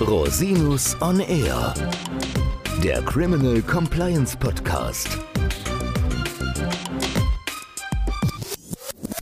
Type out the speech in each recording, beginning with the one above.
Rosinus on Air, der Criminal Compliance Podcast.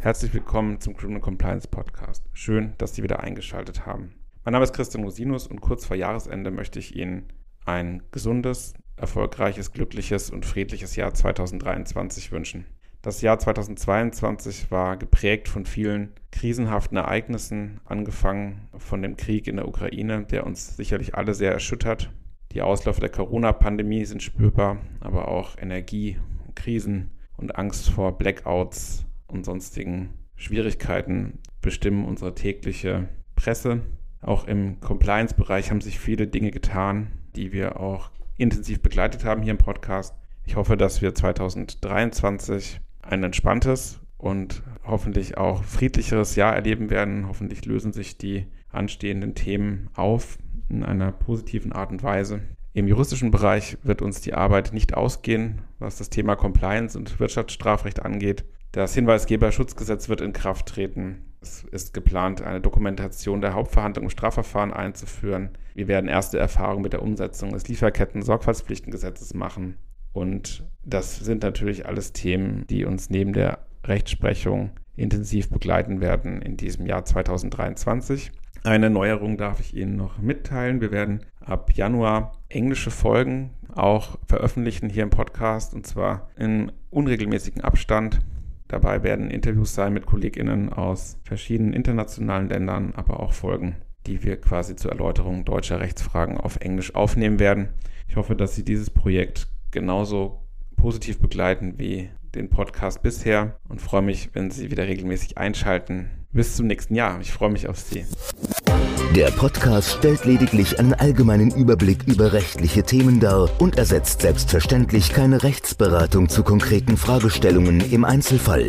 Herzlich willkommen zum Criminal Compliance Podcast. Schön, dass Sie wieder eingeschaltet haben. Mein Name ist Christian Rosinus und kurz vor Jahresende möchte ich Ihnen ein gesundes, erfolgreiches, glückliches und friedliches Jahr 2023 wünschen. Das Jahr 2022 war geprägt von vielen krisenhaften Ereignissen, angefangen von dem Krieg in der Ukraine, der uns sicherlich alle sehr erschüttert. Die Ausläufe der Corona-Pandemie sind spürbar, aber auch Energiekrisen und Angst vor Blackouts und sonstigen Schwierigkeiten bestimmen unsere tägliche Presse. Auch im Compliance-Bereich haben sich viele Dinge getan, die wir auch intensiv begleitet haben hier im Podcast. Ich hoffe, dass wir 2023 ein entspanntes und hoffentlich auch friedlicheres Jahr erleben werden. Hoffentlich lösen sich die anstehenden Themen auf in einer positiven Art und Weise. Im juristischen Bereich wird uns die Arbeit nicht ausgehen, was das Thema Compliance und Wirtschaftsstrafrecht angeht. Das Hinweisgeberschutzgesetz wird in Kraft treten. Es ist geplant, eine Dokumentation der Hauptverhandlung im Strafverfahren einzuführen. Wir werden erste Erfahrungen mit der Umsetzung des Lieferketten-Sorgfaltspflichtengesetzes machen. Und das sind natürlich alles Themen, die uns neben der Rechtsprechung intensiv begleiten werden in diesem Jahr 2023. Eine Neuerung darf ich Ihnen noch mitteilen. Wir werden ab Januar englische Folgen auch veröffentlichen hier im Podcast und zwar in unregelmäßigen Abstand. Dabei werden Interviews sein mit KollegInnen aus verschiedenen internationalen Ländern, aber auch Folgen, die wir quasi zur Erläuterung deutscher Rechtsfragen auf Englisch aufnehmen werden. Ich hoffe, dass Sie dieses Projekt genauso positiv begleiten wie den Podcast bisher und freue mich, wenn Sie wieder regelmäßig einschalten. Bis zum nächsten Jahr. Ich freue mich auf Sie. Der Podcast stellt lediglich einen allgemeinen Überblick über rechtliche Themen dar und ersetzt selbstverständlich keine Rechtsberatung zu konkreten Fragestellungen im Einzelfall.